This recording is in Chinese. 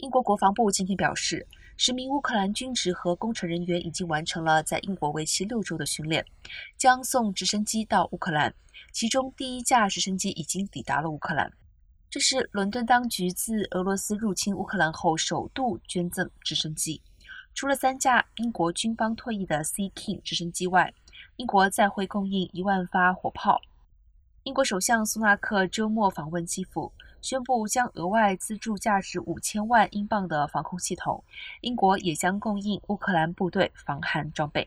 英国国防部今天表示，十名乌克兰军职和工程人员已经完成了在英国为期六周的训练，将送直升机到乌克兰。其中第一架直升机已经抵达了乌克兰。这是伦敦当局自俄罗斯入侵乌克兰后首度捐赠直升机。除了三架英国军方退役的 C King 直升机外，英国再会供应一万发火炮。英国首相苏纳克周末访问基辅。宣布将额外资助价值五千万英镑的防空系统，英国也将供应乌克兰部队防寒装备。